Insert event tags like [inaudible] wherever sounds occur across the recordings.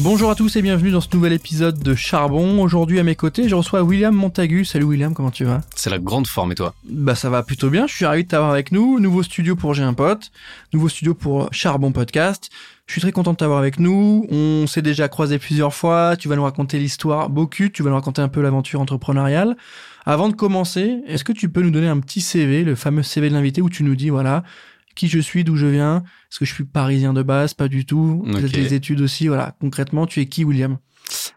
Bonjour à tous et bienvenue dans ce nouvel épisode de Charbon. Aujourd'hui à mes côtés, je reçois William Montagu. Salut William, comment tu vas? C'est la grande forme et toi? Bah ça va plutôt bien, je suis ravi de t'avoir avec nous. Nouveau studio pour J'ai un pote, nouveau studio pour Charbon Podcast. Je suis très content de t'avoir avec nous. On s'est déjà croisé plusieurs fois. Tu vas nous raconter l'histoire beaucoup, tu vas nous raconter un peu l'aventure entrepreneuriale. Avant de commencer, est-ce que tu peux nous donner un petit CV, le fameux CV de l'invité où tu nous dis voilà, qui je suis, d'où je viens, est-ce que je suis parisien de base, pas du tout, Ok. des études aussi, voilà. Concrètement, tu es qui, William?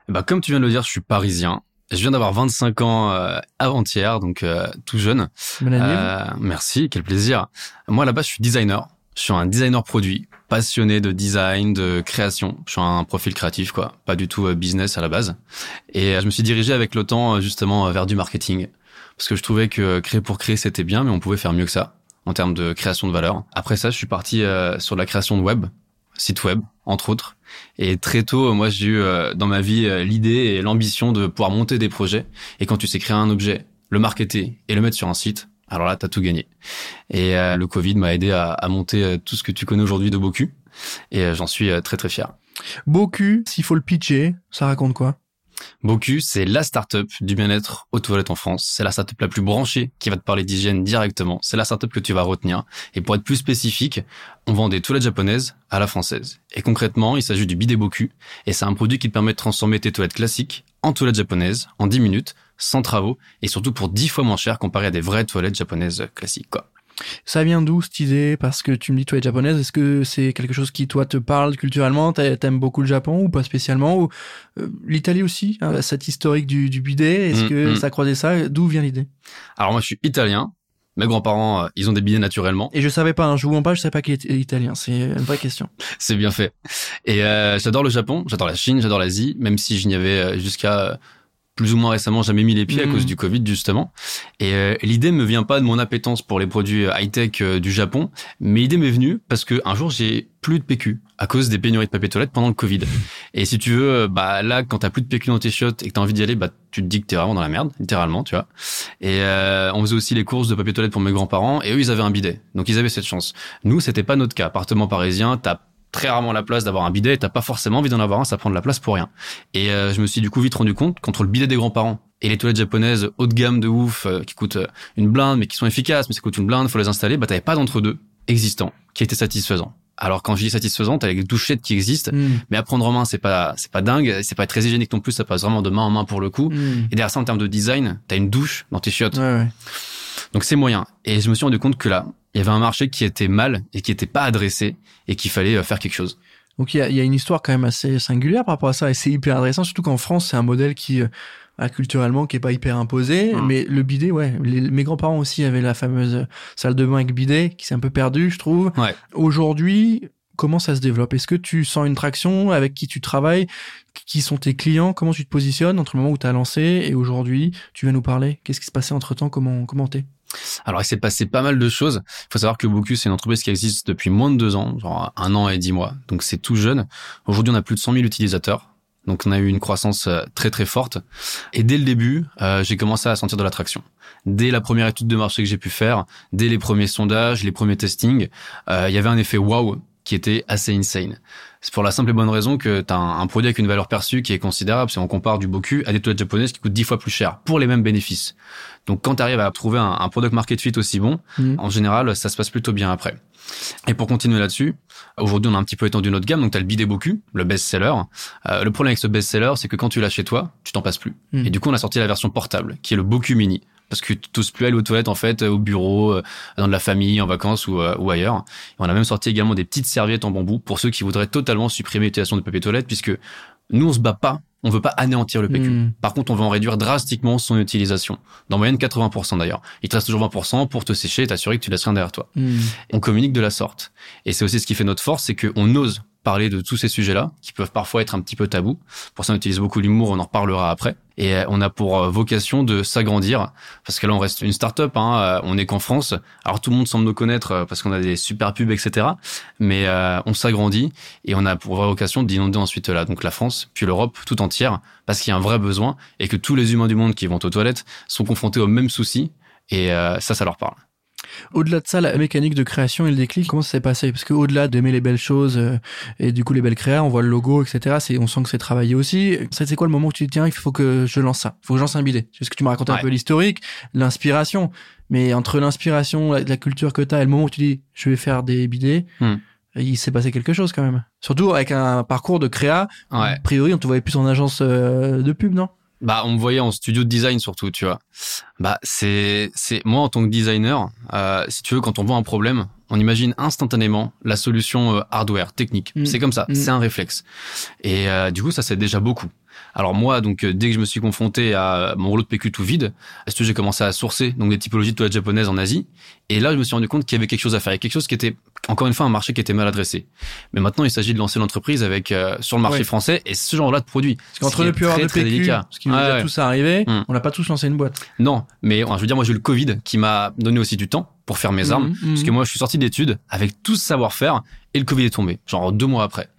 Bah comme tu viens de le dire, je suis parisien. Je viens d'avoir 25 ans euh, avant-hier, donc euh, tout jeune. Bonne année. Euh, merci, quel plaisir. Moi à la base, je suis designer. Je suis un designer produit, passionné de design, de création. Je suis un profil créatif, quoi, pas du tout euh, business à la base. Et euh, je me suis dirigé avec le temps euh, justement vers du marketing, parce que je trouvais que créer pour créer c'était bien, mais on pouvait faire mieux que ça en termes de création de valeur. Après ça, je suis parti euh, sur la création de web, site web entre autres. Et très tôt, moi, j'ai eu euh, dans ma vie euh, l'idée et l'ambition de pouvoir monter des projets. Et quand tu sais créer un objet, le marketer et le mettre sur un site, alors là, t'as tout gagné. Et euh, le Covid m'a aidé à, à monter euh, tout ce que tu connais aujourd'hui de Boku. Et euh, j'en suis euh, très très fier. Boku, s'il faut le pitcher, ça raconte quoi? Boku, c'est la startup du bien-être aux toilettes en France. C'est la startup la plus branchée qui va te parler d'hygiène directement. C'est la startup que tu vas retenir. Et pour être plus spécifique, on vend des toilettes japonaises à la française. Et concrètement, il s'agit du bidet Boku. Et c'est un produit qui te permet de transformer tes toilettes classiques en toilettes japonaises en 10 minutes, sans travaux, et surtout pour 10 fois moins cher comparé à des vraies toilettes japonaises classiques, quoi. Ça vient d'où cette idée? Parce que tu me dis toi es japonaise, est-ce que c'est quelque chose qui toi te parle culturellement? T'a- T'aimes beaucoup le Japon ou pas spécialement? Ou euh, l'Italie aussi hein, Cette historique du, du bidet, est-ce Mm, que mm. ça croisait ça? D'où vient l'idée? Alors moi, je suis italien. Mes grands-parents, euh, ils ont des bidets naturellement. Et je savais pas, hein, je vous mens pas, je savais pas qu'il était italien. C'est une vraie question. [laughs] C'est bien fait. Et euh, j'adore le Japon, j'adore la Chine, j'adore l'Asie, même si je n'y avais euh, jusqu'à plus ou moins récemment jamais mis les pieds à Mhm. cause du Covid justement. Et euh, l'idée me vient pas de mon appétence pour les produits high-tech euh, du Japon, mais l'idée m'est venue parce que un jour j'ai plus de PQ à cause des pénuries de papier toilette pendant le Covid. Et si tu veux, euh, bah là quand t'as plus de PQ dans tes chiottes et que t'as envie d'y aller, bah tu te dis que t'es vraiment dans la merde, littéralement, tu vois. Et euh, on faisait aussi les courses de papier toilette pour mes grands-parents et eux ils avaient un bidet, donc ils avaient cette chance. Nous c'était pas notre cas. Appartement parisien, t'as très rarement la place d'avoir un bidet et t'as pas forcément envie d'en avoir un, ça prend de la place pour rien. Et euh, je me suis du coup vite rendu compte qu'entre le bidet des grands-parents et les toilettes japonaises haut de gamme de ouf euh, qui coûtent euh, une blinde mais qui sont efficaces mais ça coûte une blinde, faut les installer, bah t'avais pas d'entre deux existant qui était satisfaisant. Alors quand je dis satisfaisant, t'as les douchettes qui existent, Mm. mais à prendre en main c'est pas c'est pas dingue, c'est pas très hygiénique non plus, ça passe vraiment de main en main pour le coup. Mm. Et derrière ça en termes de design, t'as une douche dans tes chiottes. Ouais, ouais. Donc c'est moyen. Et je me suis rendu compte que là, il y avait un marché qui était mal et qui était pas adressé et qu'il fallait euh, faire quelque chose. Donc il y a, il y a une histoire quand même assez singulière par rapport à ça et c'est hyper intéressant, surtout qu'en France c'est un modèle qui euh, culturellement qui est pas hyper imposé, Mm. mais le bidet, ouais, les- mes grands-parents aussi avaient la fameuse euh, salle de bain avec bidet qui s'est un peu perdue, je trouve. Ouais. Aujourd'hui, comment ça se développe? Est-ce que tu sens une traction avec qui tu travailles Qui sont tes clients? Comment tu te positionnes entre le moment où tu as lancé et aujourd'hui Tu vas nous parler? Qu'est-ce qui se passait entre temps? Comment comment t'es? Alors il s'est passé pas mal de choses. Il faut savoir que Boku c'est une entreprise qui existe depuis moins de deux ans, genre un an et dix mois. Donc c'est tout jeune. Aujourd'hui on a plus de 100 000 utilisateurs. Donc on a eu une croissance euh, très très forte. Et dès le début, euh, j'ai commencé à sentir de l'attraction. Dès la première étude de marché que j'ai pu faire, dès les premiers sondages, les premiers testings, euh, il y avait un effet wow qui était assez insane. C'est pour la simple et bonne raison que tu as un, un produit avec une valeur perçue qui est considérable si on compare du Boku à des toilettes japonaises qui coûtent 10 fois plus cher pour les mêmes bénéfices. Donc quand tu arrives à trouver un, un product market fit aussi bon, Mm. en général, ça se passe plutôt bien après. Et pour continuer là-dessus, aujourd'hui, on a un petit peu étendu notre gamme. Donc, tu as le bidet Boku, le best-seller. Euh, le problème avec ce best-seller, c'est que quand tu l'as chez toi, tu t'en passes plus. Mm. Et du coup, on a sorti la version portable, qui est le Boku Mini. Parce que tu n'oses plus aller aux toilettes, en fait, au bureau, euh, dans de la famille, en vacances ou, euh, ou ailleurs. Et on a même sorti également des petites serviettes en bambou pour ceux qui voudraient totalement supprimer l'utilisation de papier toilette, puisque nous, on se bat pas, on veut pas anéantir le PQ. Mm. Par contre, on va en réduire drastiquement son utilisation. Dans moyenne 80% d'ailleurs. Il te reste toujours 20% pour te sécher et t'assurer que tu laisses rien derrière toi. Mm. On communique de la sorte. Et c'est aussi ce qui fait notre force, c'est qu'on ose parler de tous ces sujets-là, qui peuvent parfois être un petit peu tabous. Pour ça, on utilise beaucoup l'humour, on en reparlera après. Et euh, on a pour euh, vocation de s'agrandir, parce que là, on reste une start-up, hein, euh, on n'est qu'en France. Alors tout le monde semble nous connaître parce qu'on a des super pubs, etc. Mais on s'agrandit et on a pour vocation d'inonder ensuite là, donc la France, puis l'Europe tout entière, parce qu'il y a un vrai besoin et que tous les humains du monde qui vont aux toilettes sont confrontés aux mêmes soucis. Et ça, ça leur parle. Au-delà de ça, la mécanique de création et le déclic, comment ça s'est passé? Parce qu'au-delà d'aimer les belles choses euh, et du coup les belles créas, on voit le logo, etc. C'est, on sent que c'est travaillé aussi. C'est quoi le moment où tu te dis tiens, il faut que je lance ça, il faut que je lance un billet C'est ce que tu m'as raconté un peu l'historique, l'inspiration. Mais entre l'inspiration, la, culture que tu as et le moment où tu dis je vais faire des billets, hmm. il s'est passé quelque chose quand même. Surtout avec un parcours de créa. A priori, on te voyait plus en agence euh, de pub, non? Bah, on me voyait en studio de design surtout, tu vois. Bah, c'est, c'est moi en tant que designer, euh, si tu veux, quand on voit un problème, on imagine instantanément la solution euh, hardware, technique. Mm. C'est comme ça, mm. c'est un réflexe. Et euh, du coup, ça c'est déjà beaucoup. Alors moi, donc euh, dès que je me suis confronté à mon rouleau de PQ tout vide, est-ce que j'ai commencé à sourcer donc des typologies de toilettes japonaises en Asie. Et là, je me suis rendu compte qu'il y avait quelque chose à faire, quelque chose qui était encore une fois un marché qui était mal adressé. Mais maintenant, il s'agit de lancer l'entreprise avec euh, sur le marché français et ce genre-là de produits. Parce qu'entre ne plus avoir de PQ, ce qui nous est tous arrivé, hmm. on n'a pas tous lancé une boîte. Non, mais je veux dire, moi j'ai eu le Covid qui m'a donné aussi du temps pour faire mes armes, hmm, hmm. parce que moi je suis sorti d'études avec tout ce savoir-faire et le Covid est tombé, genre deux mois après.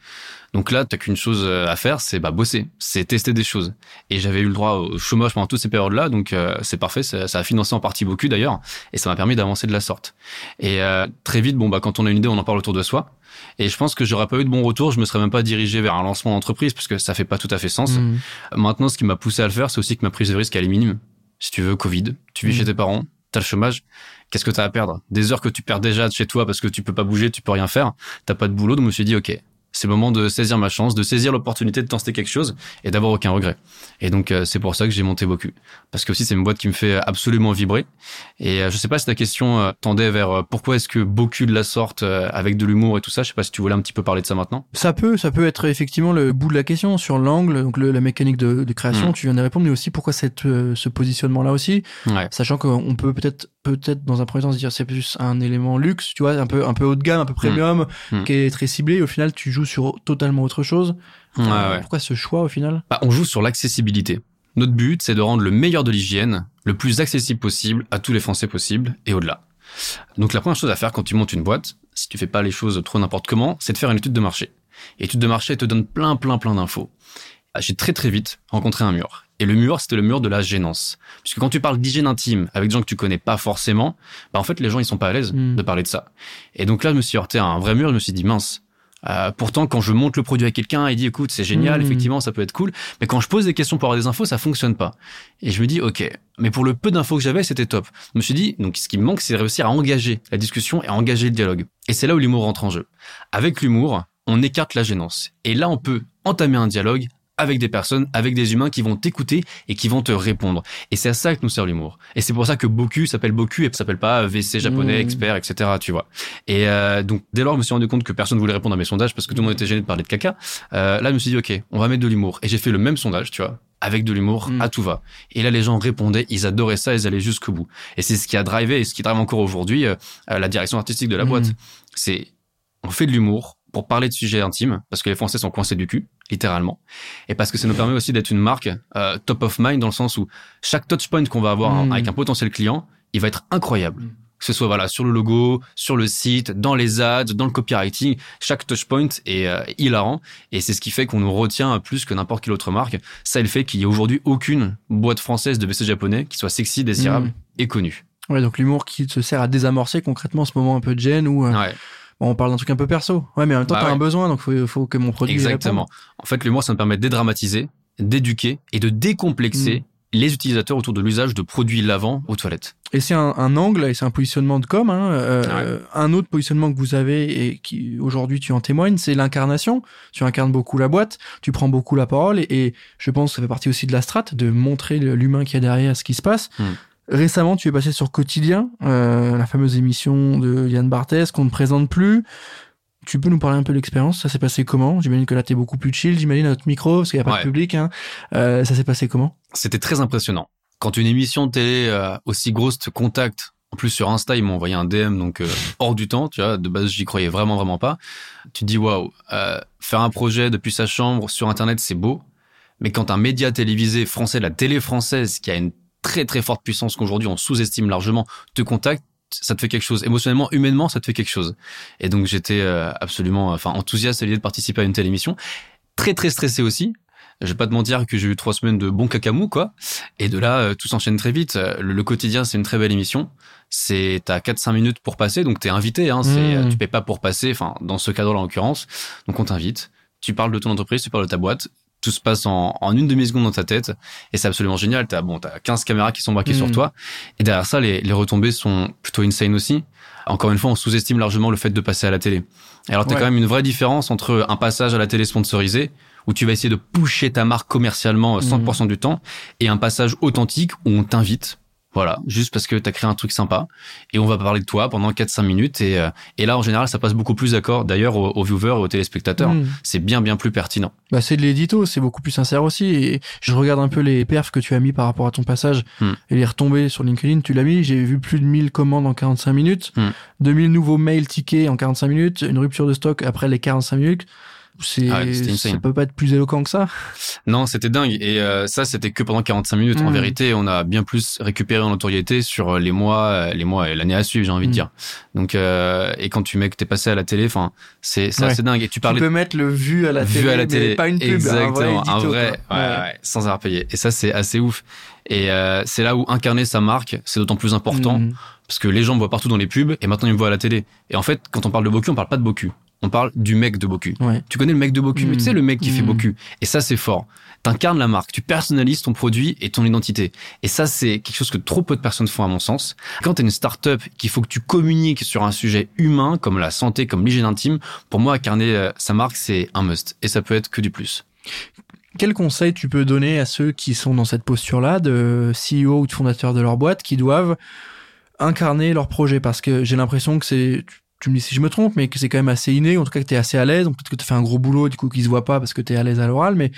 Donc là, t'as qu'une chose euh, à faire, c'est bah bosser, c'est tester des choses. Et j'avais eu le droit au chômage pendant toutes ces périodes-là, donc euh, c'est parfait. Ça, a financé en partie beaucoup d'ailleurs, et ça m'a permis d'avancer de la sorte. Et euh, très vite, bon bah quand on a une idée, on en parle autour de soi. Et je pense que j'aurais pas eu de bon retour, je me serais même pas dirigé vers un lancement d'entreprise parce que ça fait pas tout à fait sens. Mmh. Maintenant, ce qui m'a poussé à le faire, c'est aussi que ma prise de risque elle est minime. Si tu veux, Covid, tu vis mmh. chez tes parents, t'as le chômage, qu'est-ce que t'as à perdre? Des heures que tu perds déjà chez toi parce que tu peux pas bouger, tu peux rien faire, t'as pas de boulot, donc je me suis dit ok, c'est le moment de saisir ma chance, de saisir l'opportunité de tenter quelque chose et d'avoir aucun regret. Et donc euh, c'est pour ça que j'ai monté beaucoup, parce que aussi c'est une boîte qui me fait absolument vibrer. Et euh, je sais pas si ta question euh, tendait vers pourquoi est-ce que beaucoup de la sorte avec de l'humour et tout ça. Je sais pas si tu voulais un petit peu parler de ça maintenant. Ça peut, ça peut être effectivement le bout de la question sur l'angle, donc la mécanique de, création. Hmm. Tu viens de répondre, mais aussi pourquoi cette ce positionnement là aussi, sachant qu'on peut peut-être peut-être dans un premier temps se dire c'est plus un élément luxe, tu vois, un peu un peu haut de gamme, un peu premium, hmm. Hmm. qui est très ciblé. Au final, tu joues sur totalement autre chose. Pourquoi ce choix au final? Bah, On joue sur l'accessibilité. Notre but, c'est de rendre le meilleur de l'hygiène le plus accessible possible à tous les Français possibles et au-delà. Donc la première chose à faire quand tu montes une boîte, si tu fais pas les choses trop n'importe comment, c'est de faire une étude de marché. Et l'étude de marché te donne plein plein plein d'infos. Ah, j'ai très très vite rencontré un mur. Et le mur, c'était le mur de la gênance. Puisque quand tu parles d'hygiène intime avec des gens que tu connais pas forcément, bah en fait les gens ils sont pas à l'aise hmm. de parler de ça. Et donc là je me suis heurté à un vrai mur, je me suis dit mince, euh, pourtant, quand je monte le produit à quelqu'un, il dit écoute, c'est génial, mmh. effectivement, ça peut être cool. Mais quand je pose des questions pour avoir des infos, ça fonctionne pas. Et je me dis ok, mais pour le peu d'infos que j'avais, c'était top. Je me suis dit donc ce qui me manque, c'est réussir à engager la discussion et à engager le dialogue. Et c'est là où l'humour rentre en jeu. Avec l'humour, on écarte la gênance. Et là, on peut entamer un dialogue avec des personnes, avec des humains qui vont t'écouter et qui vont te répondre. Et c'est à ça que nous sert l'humour. Et c'est pour ça que Boku s'appelle Boku et s'appelle pas VC japonais, mmh. expert, etc. Tu vois. Et euh, donc dès lors, je me suis rendu compte que personne voulait répondre à mes sondages parce que tout le monde était gêné de parler de caca. Euh, là, je me suis dit ok, on va mettre de l'humour. Et j'ai fait le même sondage, tu vois avec de l'humour mmh. à tout va. Et là, les gens répondaient, ils adoraient ça, ils allaient jusqu'au bout. Et c'est ce qui a drivé et ce qui drive encore aujourd'hui euh, la direction artistique de la mmh. boîte. C'est on fait de l'humour, pour parler de sujets intimes, parce que les Français sont coincés du cul, littéralement, et parce que ça nous permet aussi d'être une marque euh, top of mind dans le sens où chaque touchpoint qu'on va avoir mm. avec un potentiel client, il va être incroyable. Mm. Que ce soit voilà sur le logo, sur le site, dans les ads, dans le copywriting, chaque touchpoint est euh, hilarant et c'est ce qui fait qu'on nous retient plus que n'importe quelle autre marque. Ça, le fait qu'il y ait aujourd'hui aucune boîte française de WC japonais qui soit sexy, désirable mm. et connue. Ouais, donc l'humour qui se sert à désamorcer concrètement ce moment un peu de gêne ou euh, on parle d'un truc un peu perso. Ouais, mais en même temps, bah t'as un besoin, donc faut, faut que mon produit. Exactement. En fait, l'humour, ça me permet de dédramatiser, d'éduquer et de décomplexer. Mm. les utilisateurs autour de l'usage de produits lavants aux toilettes. Et c'est un, un, angle et c'est un positionnement de com. Hein, euh, Un autre positionnement que vous avez et qui aujourd'hui tu en témoignes, c'est l'incarnation. Tu incarnes beaucoup la boîte, tu prends beaucoup la parole et, et, je pense que ça fait partie aussi de la strate de montrer l'humain qui a derrière ce qui se passe. Mm. Récemment, tu es passé sur Quotidien, euh, la fameuse émission de Yann Barthès qu'on ne présente plus. Tu peux nous parler un peu de l'expérience? Ça s'est passé comment? J'imagine que là, tu es beaucoup plus chill, j'imagine, à notre micro, parce qu'il n'y a pas de public. Hein. Euh, ça s'est passé comment? C'était très impressionnant. Quand une émission de télé euh, aussi grosse te contacte En plus sur Insta, ils m'ont envoyé un DM donc euh, hors du temps, tu vois. De base, j'y croyais vraiment vraiment pas. Tu te dis waouh, faire un projet depuis sa chambre sur internet, c'est beau. Mais quand un média télévisé français, la télé française, qui a une très très forte puissance qu'aujourd'hui on sous-estime largement, te contacte, ça te fait quelque chose. Émotionnellement, humainement, ça te fait quelque chose. Et donc j'étais euh, absolument, enfin enthousiaste à l'idée de participer à une telle émission. Très très stressé aussi. Je vais pas te mentir que j'ai eu trois semaines de bon cacamou, quoi. Et de là, euh, tout s'enchaîne très vite. Euh, le, quotidien, c'est une très belle émission. C'est t'as 4-5 minutes pour passer, donc t'es invité. Hein, c'est mmh. tu payes pas pour passer. Enfin, dans ce cadre-là en l'occurrence, donc on t'invite. Tu parles de ton entreprise, tu parles de ta boîte tout se passe en, en une demi-seconde dans ta tête et c'est absolument génial. T'as bon, t'as 15 caméras qui sont braquées sur mm. toi et derrière ça, les, les retombées sont plutôt insane aussi. Encore une fois, on sous-estime largement le fait de passer à la télé. alors, t'as quand même une vraie différence entre un passage à la télé sponsorisé où tu vas essayer de pousser ta marque commercialement 100% mm. du temps et un passage authentique où on t'invite voilà, juste parce que tu as créé un truc sympa et on va parler de toi pendant 4-5 minutes et, euh, et là en général ça passe beaucoup plus d'accord d'ailleurs aux, viewers et aux téléspectateurs. Hmm. C'est bien bien plus pertinent. Bah c'est de l'édito, c'est beaucoup plus sincère aussi et je regarde un peu les perfs que tu as mis par rapport à ton passage hmm. et les retombées sur LinkedIn, tu l'as mis, j'ai vu plus de 1000 commandes en 45 minutes, 2000 hmm. nouveaux mails tickets en 45 minutes, une rupture de stock après les 45 minutes. C'est, ah ça peut pas être plus éloquent que ça? Non, c'était dingue. Et euh, ça, c'était que pendant 45 minutes. En mm. vérité, on a bien plus récupéré en notoriété sur les mois, les mois et l'année à suivre, j'ai envie de mm. dire. Donc, euh, et quand tu mets que t'es passé à la télé, enfin, c'est, c'est assez dingue. Et tu parlais. Tu peux mettre le vu à la télé, à la télé, mais pas une pub. Exactement, un vrai, un vrai ouais, ouais, sans avoir payé. Et ça, c'est assez ouf. Et euh, c'est là où incarner sa marque, c'est d'autant plus important. Mm. Parce que les gens me voient partout dans les pubs et maintenant ils me voient à la télé. Et en fait, quand on parle de Boku, on parle pas de Boku on parle du mec de Boku. Tu connais le mec de Boku, mais tu sais le mec qui fait mmh. Boku. Et ça, c'est fort. T'incarnes la marque, tu personnalises ton produit et ton identité. Et ça, c'est quelque chose que trop peu de personnes font à mon sens. Quand t'es une start-up qu'il faut que tu communiques sur un sujet humain, comme la santé, comme l'hygiène intime, pour moi, incarner euh, sa marque, c'est un must. Et ça peut être que du plus. Quel conseil tu peux donner à ceux qui sont dans cette posture-là, de CEO ou de fondateur de leur boîte, qui doivent incarner leur projet? Parce que j'ai l'impression que c'est tu me dis si je me trompe, mais que c'est quand même assez inné, en tout cas que tu es assez à l'aise, donc peut-être que tu fais un gros boulot, du coup, qui se voit pas parce que tu es à l'aise à l'oral, mais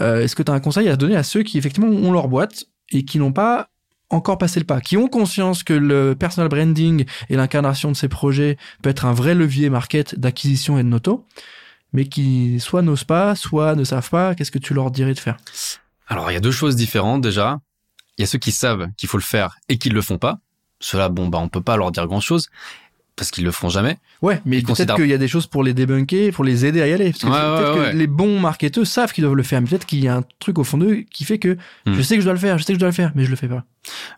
euh, est-ce que tu as un conseil à donner à ceux qui, effectivement, ont leur boîte et qui n'ont pas encore passé le pas, qui ont conscience que le personal branding et l'incarnation de ces projets peut être un vrai levier market d'acquisition et de noto, mais qui soit n'osent pas, soit ne savent pas, qu'est-ce que tu leur dirais de faire? Alors, il y a deux choses différentes déjà. Il y a ceux qui savent qu'il faut le faire et qui ne le font pas. Cela, bon, bah, on peut pas leur dire grand-chose parce qu'ils le feront jamais. Ouais, mais peut-être qu'il y a des choses pour les débunker, pour les aider à y aller. Parce que peut-être que les bons marketeurs savent qu'ils doivent le faire, mais peut-être qu'il y a un truc au fond d'eux qui fait que hmm. je sais que je dois le faire, je sais que je dois le faire, mais je le fais pas.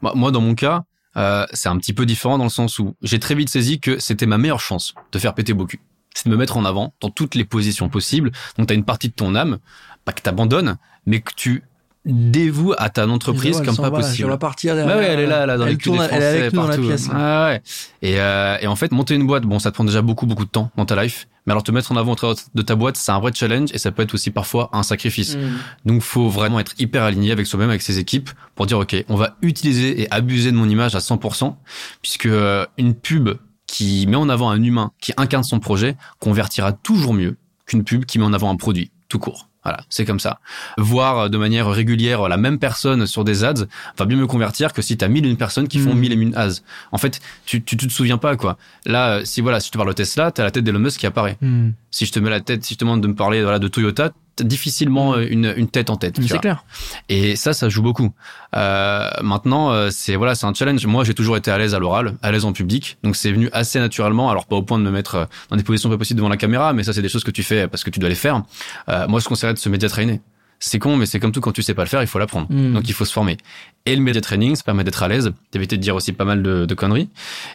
Bah, moi, dans mon cas, euh, c'est un petit peu différent dans le sens où j'ai très vite saisi que c'était ma meilleure chance de faire péter beaucoup. C'est de me mettre en avant dans toutes les positions possibles. Donc, tu as une partie de ton âme, pas que t'abandonnes, mais que tu dévoue à ta entreprise comme pas possible. Sur la partie ouais, elle est là, là dans elle les tourne, elle est avec nous dans la pièce. Ah, ouais. Et, euh, et en fait, monter une boîte, bon, ça te prend déjà beaucoup, beaucoup de temps dans ta life. Mais alors, te mettre en avant de ta boîte, c'est un vrai challenge et ça peut être aussi parfois un sacrifice. Mm. Donc, faut vraiment être hyper aligné avec soi-même, avec ses équipes pour dire, OK, on va utiliser et abuser de mon image à 100% puisque euh, une pub qui met en avant un humain, qui incarne son projet, convertira toujours mieux qu'une pub qui met en avant un produit, tout court. Voilà, c'est comme ça. Voir de manière régulière la même personne sur des ads va bien me convertir que si t'as mille et une personnes qui font hmm. mille et une ads. En fait, tu, tu, te souviens pas, quoi. Là, si voilà, si tu parles de Tesla, t'as la tête d'Elon Musk qui apparaît. Hmm. Si je te mets la tête, si je te demande de me parler voilà, de Toyota, difficilement euh, une, une tête en tête. C'est clair. Et ça, ça joue beaucoup. Euh, maintenant, euh, c'est voilà, c'est un challenge. Moi, j'ai toujours été à l'aise à l'oral, à l'aise en public, donc c'est venu assez naturellement. Alors pas au point de me mettre euh, dans des positions pas possibles devant la caméra, mais ça, c'est des choses que tu fais parce que tu dois les faire. Euh, moi, je conseillerais de se média trainer c'est con, mais c'est comme tout, quand tu sais pas le faire, il faut l'apprendre. Hmm. Donc il faut se former. Et le média training, ça permet d'être à l'aise, d'éviter de dire aussi pas mal de, conneries,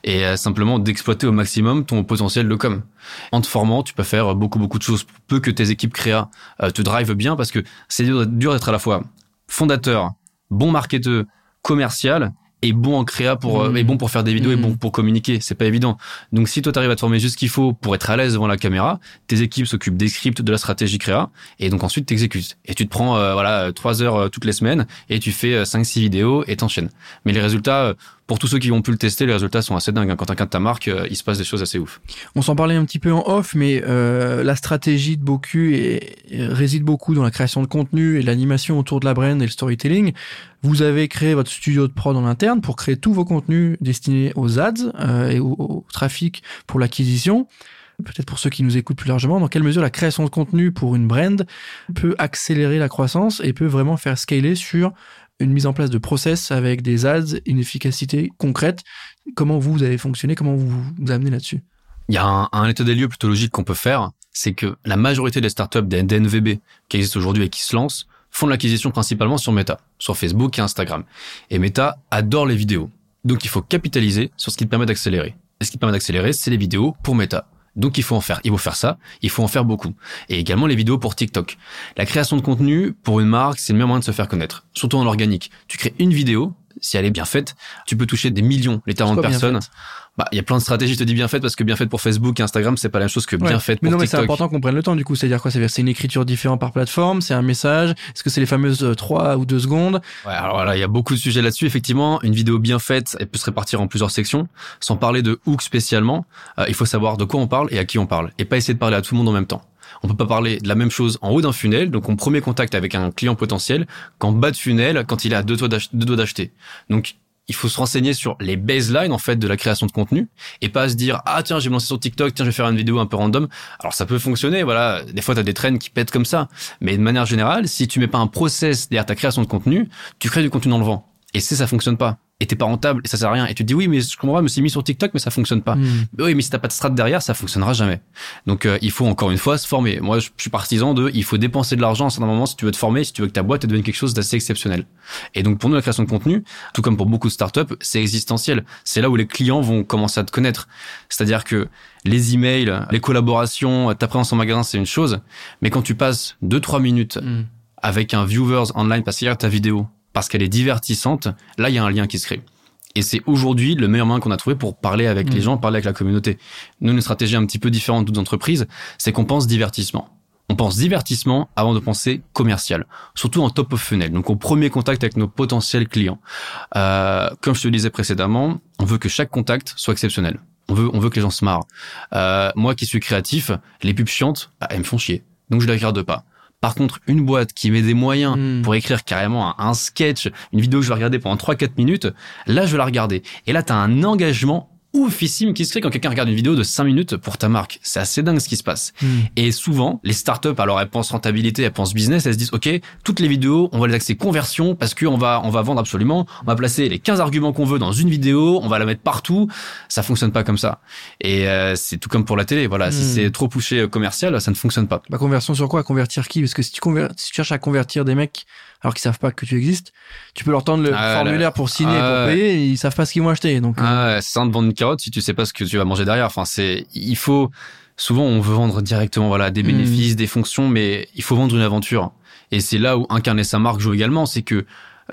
et euh, simplement d'exploiter au maximum ton potentiel de com. En te formant, tu peux faire beaucoup, beaucoup de choses, peu que tes équipes créa euh, te drive bien, parce que c'est dur, d'être à la fois fondateur, bon marketeur, commercial, est bon en créa pour euh, est bon pour faire des vidéos et bon mmh. pour communiquer c'est pas évident donc si toi t'arrives à te former juste ce qu'il faut pour être à l'aise devant la caméra tes équipes s'occupent des scripts de la stratégie créa et donc ensuite t'exécutes et tu te prends euh, voilà trois heures euh, toutes les semaines et tu fais cinq six vidéos et t'enchaînes mais les résultats pour tous ceux qui ont pu le tester, les résultats sont assez dingues. hein. Quand incarnes ta marque, euh, il se passe des choses assez ouf. On s'en parlait un petit peu en off, mais euh, la stratégie de Boku est- réside beaucoup dans la création de contenu et l'animation autour de la brand et le storytelling. Vous avez créé votre studio de prod en interne pour créer tous vos contenus destinés aux ads euh, et au, au trafic pour l'acquisition. Peut-être pour ceux qui nous écoutent plus largement, dans quelle mesure la création de contenu pour une brand peut accélérer la croissance et peut vraiment faire scaler sur une mise en place de process avec des ads, une efficacité concrète? Comment vous, avez fonctionné? Comment vous vous amenez là-dessus? Il y a un, un état des lieux plutôt logique qu'on peut faire, c'est que la majorité des startups des DNVB qui existent aujourd'hui et qui se lancent font de l'acquisition principalement sur Meta, sur Facebook et Instagram. Et Meta adore les vidéos. Donc il faut capitaliser sur ce qui te permet d'accélérer. Et ce qui te permet d'accélérer, c'est les vidéos pour Meta. Donc il faut en faire, il faut faire ça, il faut en faire beaucoup. Et également les vidéos pour TikTok. La création de contenu pour une marque, c'est le meilleur moyen de se faire connaître, surtout en organique. Tu crées une vidéo, si elle est bien faite, tu peux toucher des millions, littéralement de Pourquoi bien personnes. Bah, il y a plein de stratégies, je te dis bien faites parce que bien faites pour Facebook et Instagram, c'est pas la même chose que bien Ouais. faites Mais pour non, mais c'est important qu'on prenne le temps du coup. C'est-à-dire quoi? C'est c'est une écriture différente par plateforme, c'est un message? Est-ce que c'est les fameuses euh, 3 ou 2 secondes? Ouais, alors voilà, il y a beaucoup de sujets là-dessus. Effectivement, une vidéo bien faite, elle peut se répartir en plusieurs sections. Sans parler de hook spécialement, euh, il faut savoir de quoi on parle et à qui on parle. Et pas essayer de parler à tout le monde en même temps. On peut pas parler de la même chose en haut d'un funnel, donc en premier contact avec un client potentiel, qu'en bas de funnel, quand il est à deux doigts d'ach- deux doigts d'acheter. Donc, il faut se renseigner sur les baselines en fait de la création de contenu et pas se dire ah tiens me lancer sur TikTok tiens je vais faire une vidéo un peu random. Alors ça peut fonctionner voilà. Des fois t'as des trends qui pètent comme ça. Mais de manière générale si tu mets pas un process derrière ta création de contenu tu crées du contenu dans le vent. Et c'est ça fonctionne pas et t'es pas rentable et ça sert à rien. Et tu te dis oui mais je comprends pas, je me suis mis sur TikTok mais ça fonctionne pas. Mais oui mais si t'as pas de strat derrière ça fonctionnera jamais. Donc euh, il faut encore une fois se former. Moi je suis partisan de il faut dépenser de l'argent à un certain moment si tu veux te former si tu veux que ta boîte devienne quelque chose d'assez exceptionnel. Et donc pour nous la création de contenu tout comme pour beaucoup de startups c'est existentiel. C'est là où les clients vont commencer à te connaître. C'est-à-dire que les emails les collaborations ta présence en magasin c'est une chose. Mais quand tu passes 2-3 minutes Hmm. avec un viewers online parce qu'il regarde ta vidéo, parce qu'elle est divertissante, là, il y a un lien qui se crée. Et c'est aujourd'hui le meilleur moyen qu'on a trouvé pour parler avec Mm. les gens, parler avec la communauté. Nous, une stratégie un petit peu différente d'autres entreprises, c'est qu'on pense divertissement. On pense divertissement avant de penser commercial, surtout en top of funnel, donc au premier contact avec nos potentiels clients. Euh, comme je te le disais précédemment, on veut que chaque contact soit exceptionnel. On veut, on veut que les gens se marrent. Euh, moi qui suis créatif, les pubs chiantes, bah, elles me font chier. Donc je les regarde pas. Par contre, une boîte qui met des moyens Hmm. pour écrire carrément un, un sketch, une vidéo que je vais regarder pendant 3-4 minutes, là je vais la regarder. Et là, tu as un engagement oufissime qui se crée quand quelqu'un regarde une vidéo de 5 minutes pour ta marque. C'est assez dingue ce qui se passe. Hmm. Et souvent, les startups, alors elles pensent rentabilité, elles pensent business, elles se disent, OK, toutes les vidéos, on va les axer conversion parce qu'on va, on va vendre absolument, on va placer les 15 arguments qu'on veut dans une vidéo, on va la mettre partout. Ça fonctionne pas comme ça. Et euh, c'est tout comme pour la télé. Voilà, si Hmm. c'est trop poussé euh, commercial, ça ne fonctionne pas. Bah, conversion sur quoi? Convertir qui? Parce que si tu, si tu cherches à convertir des mecs alors qu'ils savent pas que tu existes, tu peux leur tendre le Ah, formulaire là. pour signer, Ah, pour payer, et ils savent pas ce qu'ils vont acheter. Donc, euh, Ah, ouais, c'est ça de vendre une carotte si tu sais pas ce que tu vas manger derrière. Enfin, c'est, il faut, souvent on veut vendre directement, voilà, des Mm. bénéfices, des fonctions, mais il faut vendre une aventure. Et c'est là où incarner sa marque joue également, c'est que,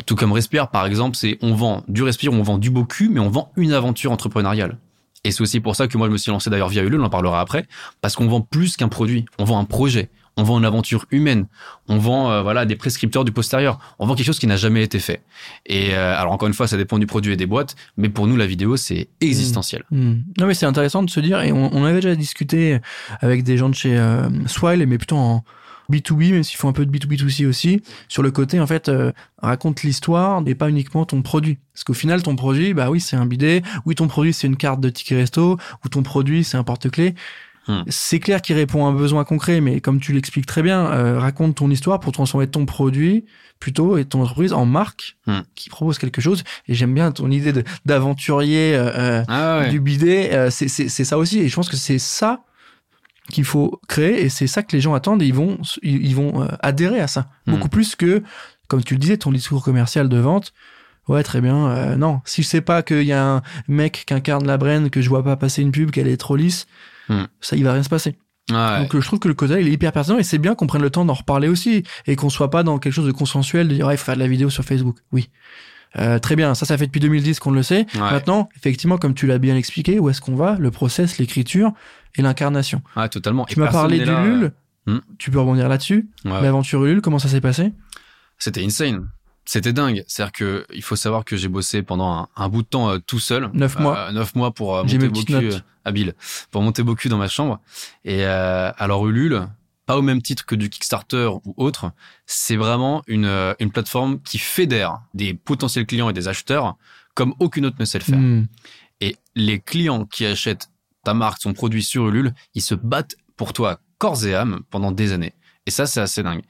tout comme Respire, par exemple, c'est, on vend du Respire, on vend du beau cul, mais on vend une aventure entrepreneuriale. Et c'est aussi pour ça que moi je me suis lancé d'ailleurs via Ulule, on en parlera après, parce qu'on vend plus qu'un produit, on vend un projet, on vend une aventure humaine, on vend euh, voilà des prescripteurs du postérieur, on vend quelque chose qui n'a jamais été fait. Et euh, alors encore une fois, ça dépend du produit et des boîtes, mais pour nous la vidéo c'est existentiel. Hmm. Non mais c'est intéressant de se dire et on, on avait déjà discuté avec des gens de chez euh, Swile mais plutôt en B2B même s'ils font un peu de B2B2C aussi sur le côté en fait euh, raconte l'histoire et pas uniquement ton produit parce qu'au final ton produit bah oui c'est un bidet oui ton produit c'est une carte de ticket resto ou ton produit c'est un porte-clés Hmm. c'est clair qu'il répond à un besoin concret mais comme tu l'expliques très bien euh, raconte ton histoire pour transformer ton produit plutôt et ton entreprise en marque Hmm. qui propose quelque chose et j'aime bien ton idée d'aventurier euh, euh, Ah ouais. du bidet, euh, c'est ça aussi. Et je pense que c'est ça qu'il faut créer et c'est ça que les gens attendent et ils vont, ils vont euh, adhérer à ça. Mm. Beaucoup plus que, comme tu le disais, ton discours commercial de vente. Ouais, très bien. euh, non, si je sais pas qu'il y a un mec qui incarne la brand, que je vois pas passer une pub, qu'elle est trop lisse, Mm. ça, il va rien se passer. Ah ouais. Donc euh, je trouve que le côté il est hyper pertinent et c'est bien qu'on prenne le temps d'en reparler aussi et qu'on soit pas dans quelque chose de consensuel de dire ouais, il faut faire de la vidéo sur Facebook. Oui. Euh, très bien, ça ça fait depuis 2010 qu'on le sait. Ouais. Maintenant, effectivement, comme tu l'as bien expliqué, où est-ce qu'on va? Le process, l'écriture et l'incarnation. Ah, totalement. Tu m'as parlé n'est là, d'Ulule, Hmm. tu peux rebondir là-dessus. ouais. L'aventure Ulule, comment ça s'est passé? C'était insane. C'était dingue. C'est-à-dire que il faut savoir que j'ai bossé pendant un, bout de temps euh, tout seul. Neuf mois. Euh, neuf mois pour euh, monter beaucoup habile pour monter beaucoup dans ma chambre. Et alors Ulule, pas au même titre que du Kickstarter ou autre, c'est vraiment une une plateforme qui fédère des potentiels clients et des acheteurs comme aucune autre ne sait le faire. Hmm. Et les clients qui achètent ta marque, son produit sur Ulule, ils se battent pour toi corps et âme pendant des années. Et ça, c'est assez dingue.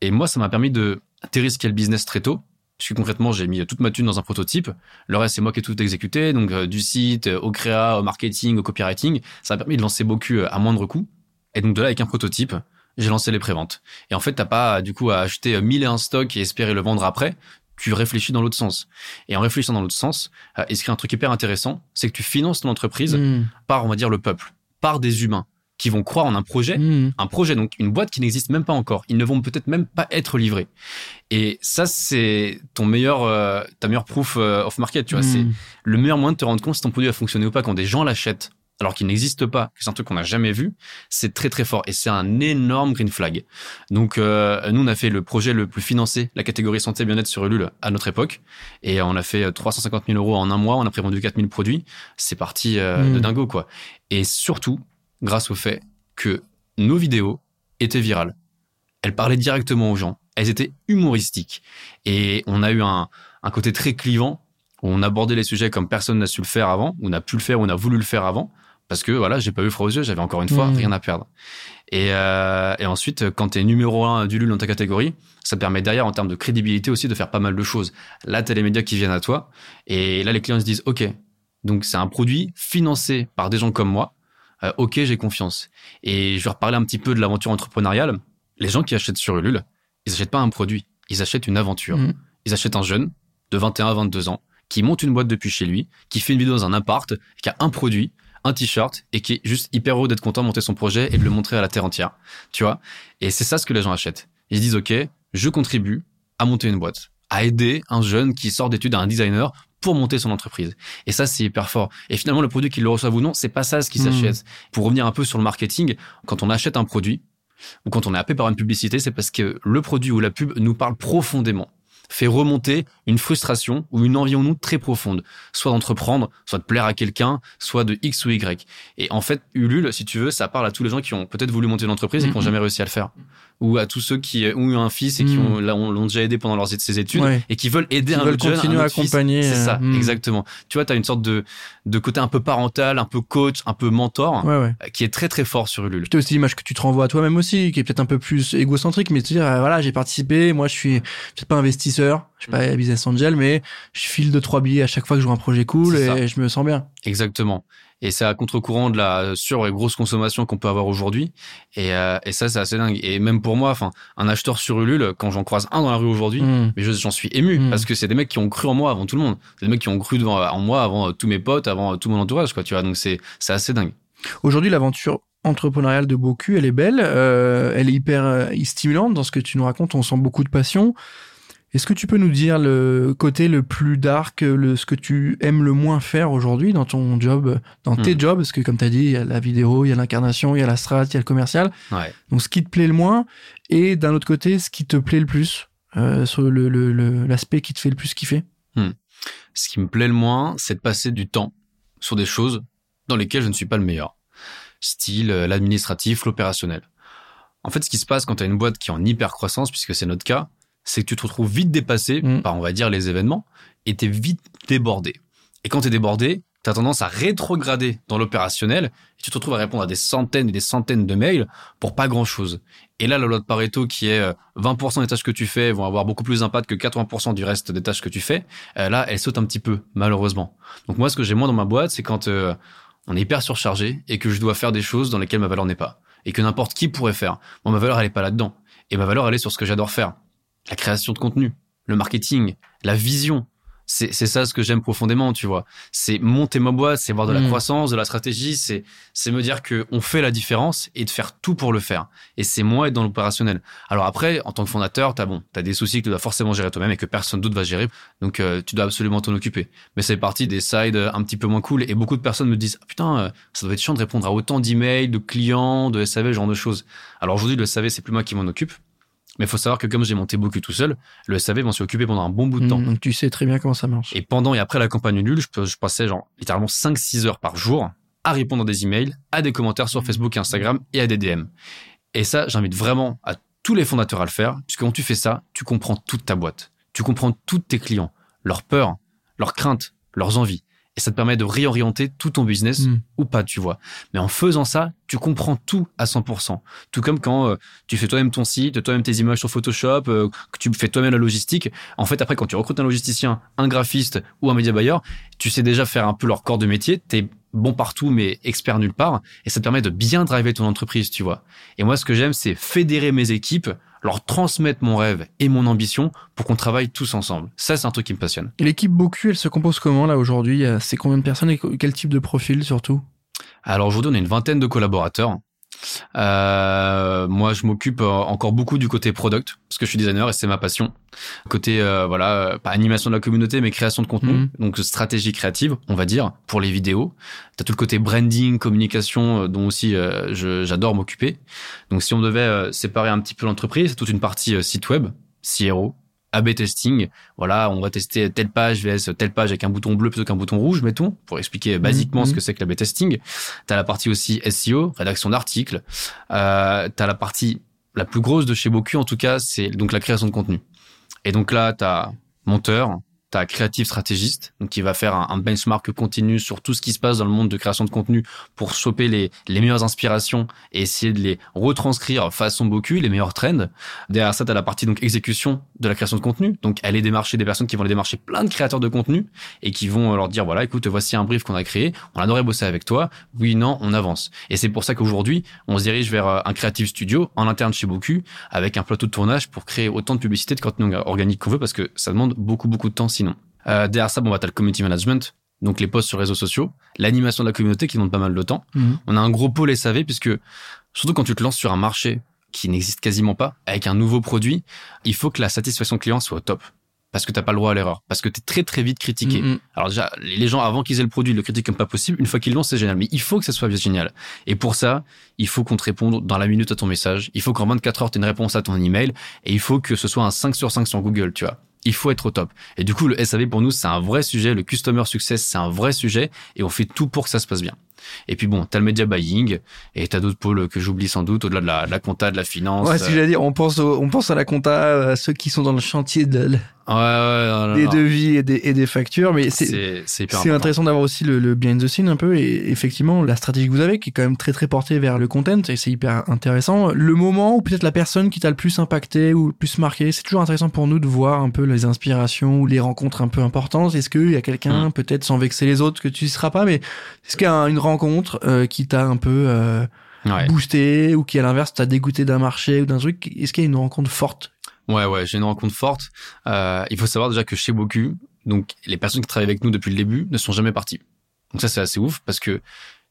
Et moi, ça m'a permis de risquer le business très tôt. Parce que concrètement, j'ai mis toute ma thune dans un prototype. Le reste, c'est moi qui ai tout exécuté. Donc, euh, du site, euh, au créa, au marketing, au copywriting. Ça m'a permis de lancer beaucoup euh, à moindre coût. Et donc, de là, avec un prototype, j'ai lancé les préventes. Et en fait, t'as pas, du coup, à acheter mille et un stocks et espérer le vendre après. Tu réfléchis dans l'autre sens. Et en réfléchissant dans l'autre sens, euh, il se crée un truc hyper intéressant, c'est que tu finances ton entreprise hmm. par, on va dire, le peuple, par des humains qui vont croire en un projet, hmm. un projet, donc une boîte qui n'existe même pas encore. Ils ne vont peut-être même pas être livrés. Et ça, c'est ton meilleur, euh, ta meilleure proof euh, of market, tu vois. C'est hmm. le meilleur moyen de te rendre compte si ton produit a fonctionné ou pas quand des gens l'achètent alors qu'il n'existe pas, que c'est un truc qu'on n'a jamais vu, c'est très très fort et c'est un énorme green flag. Donc euh, nous on a fait le projet le plus financé, la catégorie santé bien-être sur Ulule à notre époque et on a fait 350 000 euros en un mois, on a prévendu 4000 produits, c'est parti de hmm. dingo quoi. Et surtout grâce au fait que nos vidéos étaient virales. Elles parlaient directement aux gens. Elles étaient humoristiques. Et on a eu un, côté très clivant où on abordait les sujets comme personne n'a su le faire avant, ou n'a pu le faire, ou n'a voulu le faire avant. Parce que voilà, j'ai pas eu froid aux yeux, j'avais encore une fois mmh. rien à perdre. Et, euh, et ensuite, quand tu es numéro un du LUL dans ta catégorie, ça te permet derrière, en termes de crédibilité aussi, de faire pas mal de choses. Là, t'as les médias qui viennent à toi, et là, les clients se disent, OK, donc c'est un produit financé par des gens comme moi, euh, ok, j'ai confiance. Et je vais reparler un petit peu de l'aventure entrepreneuriale. Les gens qui achètent sur Ulule, ils achètent pas un produit, ils achètent une aventure. Mm. Ils achètent un jeune de 21 à 22 ans qui monte une boîte depuis chez lui, qui fait une vidéo dans un appart, qui a un produit, un t-shirt et qui est juste hyper heureux d'être content de monter son projet et de le montrer à la terre entière. Tu vois? Et c'est ça ce que les gens achètent. Ils se disent OK, je contribue à monter une boîte, à aider un jeune qui sort d'études à un designer pour monter son entreprise. Et ça, c'est hyper fort. Et finalement, le produit qu'il le reçoive ou non, c'est pas ça ce qui hmm. s'achète. Pour revenir un peu sur le marketing, quand on achète un produit ou quand on est happé par une publicité, c'est parce que le produit ou la pub nous parle profondément fait remonter une frustration ou une envie en nous très profonde, soit d'entreprendre, soit de plaire à quelqu'un, soit de X ou Y. Et en fait, Ulule, si tu veux, ça parle à tous les gens qui ont peut-être voulu monter une entreprise et qui n'ont mm-hmm. jamais réussi à le faire. Ou à tous ceux qui ont eu un fils et qui mm. ont, l'ont déjà aidé pendant leurs ses études et qui veulent aider un veulent jeune, continuer à accompagner. C'est ça, mm. exactement. Tu vois, tu as une sorte de, de côté un peu parental, un peu coach, un peu mentor, euh, qui est très très fort sur Ulule. Tu aussi l'image que tu te renvoies à toi-même aussi, qui est peut-être un peu plus égocentrique, mais te dire, euh, voilà, j'ai participé, moi je suis peut-être pas investisseur, je suis pas mm. business angel, mais je file de trois billets à chaque fois que je vois un projet cool et je me sens bien. Exactement. Et c'est à contre-courant de la sur et grosse consommation qu'on peut avoir aujourd'hui. Et, euh, et ça, c'est assez dingue. Et même pour moi, enfin, un acheteur sur Ulule, quand j'en croise un dans la rue aujourd'hui, mm. mais j'en suis ému mm. parce que c'est des mecs qui ont cru en moi avant tout le monde. C'est des mecs qui ont cru en moi avant tous mes potes, avant tout mon entourage, quoi. Tu vois, donc c'est c'est assez dingue. Aujourd'hui, l'aventure entrepreneuriale de Boku, elle est belle, euh, elle est hyper euh, stimulante dans ce que tu nous racontes. On sent beaucoup de passion. Est-ce que tu peux nous dire le côté le plus dark, le, ce que tu aimes le moins faire aujourd'hui dans ton job, dans tes hmm. jobs? Parce que comme tu as dit, il y a la vidéo, il y a l'incarnation, il y a la strat, il y a le commercial. Ouais. Donc ce qui te plaît le moins et d'un autre côté, ce qui te plaît le plus, euh, sur l'aspect le, l'aspect qui te fait le plus kiffer? Hmm. Ce qui me plaît le moins, c'est de passer du temps sur des choses dans lesquelles je ne suis pas le meilleur. Style euh, l'administratif, l'opérationnel. En fait, ce qui se passe quand tu as une boîte qui est en hyper croissance, puisque c'est notre cas, c'est que tu te retrouves vite dépassé mm. par, on va dire, les événements et t'es vite débordé. Et quand t'es débordé, t'as tendance à rétrograder dans l'opérationnel et tu te retrouves à répondre à des centaines et des centaines de mails pour pas grand chose. Et là, la loi de Pareto qui est 20% euh, des tâches que tu fais vont avoir beaucoup plus d'impact que 80% du reste des tâches que tu fais, euh, là, elle saute un petit peu, malheureusement. Donc moi, ce que j'ai moins dans ma boîte, c'est quand euh, on est hyper surchargé et que je dois faire des choses dans lesquelles ma valeur n'est pas. Et que n'importe qui pourrait faire. Bon, ma valeur, elle est pas là-dedans. Et ma valeur, elle est sur ce que j'adore faire la création de contenu, le marketing, la vision. C'est ça ce que j'aime profondément, tu vois. C'est monter ma boîte, c'est voir de la mm. croissance, de la stratégie, c'est c'est me dire que on fait la différence et de faire tout pour le faire. Et c'est moi être dans l'opérationnel. Alors après, en tant que fondateur, t'as bon, t'as des soucis que tu dois forcément gérer toi-même et que personne d'autre va gérer. Donc euh, tu dois absolument t'en occuper. Mais c'est partie des sides un petit peu moins cool. Et beaucoup de personnes me disent ah, putain, euh, ça doit être chiant de répondre à autant d'emails, de clients, de SAV, ce genre de choses. Alors aujourd'hui, le SAV, c'est plus moi qui m'en occupe Mais il faut savoir que comme j'ai monté beaucoup tout seul, le SAV m'en suis occupé pendant un bon bout de temps. Mmh, donc tu sais très bien comment ça marche. Et pendant et après la campagne nulle, je, je passais genre littéralement 5-6 heures par jour à répondre à des emails, à des commentaires sur Facebook et Instagram et à des DM. Et ça, j'invite vraiment à tous les fondateurs à le faire, puisque quand tu fais ça, tu comprends toute ta boîte. Tu comprends tous tes clients, leurs peurs, leurs craintes, leurs envies et ça te permet de réorienter tout ton business Mm. ou pas, tu vois. Mais en faisant ça, tu comprends tout à 100%. Tout comme quand euh, tu fais toi-même ton site, toi-même tes images sur Photoshop, euh, que tu fais toi-même la logistique. En fait, après, quand tu recrutes un logisticien, un graphiste ou un média buyer, tu sais déjà faire un peu leur corps de métier. T'es bon partout, mais expert nulle part. Et ça te permet de bien driver ton entreprise, tu vois. Et moi, ce que j'aime, c'est fédérer mes équipes, leur transmettre mon rêve et mon ambition pour qu'on travaille tous ensemble. Ça, c'est un truc qui me passionne. Et l'équipe Boku, elle se compose comment là aujourd'hui? Euh, C'est combien de personnes et quel type de profil surtout? Alors aujourd'hui, on a une vingtaine de collaborateurs. Euh, moi, je m'occupe euh, encore beaucoup du côté product parce que je suis designer et c'est ma passion. Côté euh, voilà, euh, pas animation de la communauté, mais création de contenu, Mhm. donc stratégie créative, on va dire, pour les vidéos. T'as tout le côté branding, communication, euh, dont aussi euh, j'adore m'occuper. Donc, si on devait séparer un petit peu l'entreprise, c'est toute une partie site web, CRO, A/B testing. Voilà, on va tester telle page vs telle page avec un bouton bleu plutôt qu'un bouton rouge, mettons, pour expliquer basiquement Mhm. ce que c'est que l'A/B testing. T'as la partie aussi SEO, rédaction d'articles. Euh, t'as la partie la plus grosse de chez Boku, en tout cas, c'est donc la création de contenu. Et donc là, t'as monteur, créatif stratégiste, donc qui va faire un, benchmark continu sur tout ce qui se passe dans le monde de création de contenu pour choper les, les meilleures inspirations et essayer de les retranscrire façon Boku, les meilleurs trends. Derrière ça, t'as la partie donc exécution de la création de contenu, donc aller démarcher des personnes qui vont aller démarcher plein de créateurs de contenu et qui vont leur dire voilà, écoute, voici un brief qu'on a créé, on adorait bosser avec toi, oui, non, on avance. Et c'est pour ça qu'aujourd'hui, on se dirige vers euh, un creative studio en interne chez Boku avec un plateau de tournage pour créer autant de publicité de contenu organique qu'on veut parce que ça demande beaucoup, beaucoup de temps. Euh, derrière ça, bon, bah, t'as le community management, donc les posts sur réseaux sociaux, l'animation de la communauté qui demande pas mal de temps. On a un gros pôle SAV puisque, surtout quand tu te lances sur un marché qui n'existe quasiment pas, avec un nouveau produit, il faut que la satisfaction client soit au top. Parce que t'as pas le droit à l'erreur. Parce que t'es très très vite critiqué. Mhm. Alors déjà, les gens avant qu'ils aient le produit ils le critiquent comme pas possible. Une fois qu'ils l'ont, c'est génial. Mais il faut que ça soit génial. Et pour ça, il faut qu'on te réponde dans la minute à ton message. Il faut qu'en 24 heures, tu aies une réponse à ton email. Et il faut que ce soit un 5 sur 5 sur Google, tu vois. Il faut être au top. Et du coup, le SAV pour nous, c'est un vrai sujet. Le customer success, c'est un vrai sujet. Et on fait tout pour que ça se passe bien. Et puis bon, t'as le media buying et t'as d'autres pôles que j'oublie sans doute au-delà de la, de la compta, de la finance. Ouais, si j'allais dire, on pense, au- on pense à la compta, à ceux qui sont dans le chantier de, Ouais, ouais, ouais, non, des non. devis et des, et des factures, mais c'est intéressant d'avoir aussi le, le behind the scene un peu et effectivement la stratégie que vous avez qui est quand même très très portée vers le content et c'est hyper intéressant. Le moment ou peut-être la personne qui t'a le plus impacté ou le plus marqué, c'est toujours intéressant pour nous de voir un peu les inspirations ou les rencontres un peu importantes. Est-ce qu'il y a quelqu'un, Mm. peut-être sans vexer les autres, que tu ne seras pas, mais est-ce qu'il y a un- une rencontre euh, qui t'a un peu euh, Ouais. boosté ou qui à l'inverse t'a dégoûté d'un marché ou d'un truc Est-ce qu'il y a une rencontre forte? Ouais, ouais, j'ai une rencontre forte. Euh, il faut savoir déjà que chez Boku, donc les personnes qui travaillent avec nous depuis le début ne sont jamais parties. Donc ça, c'est assez ouf parce que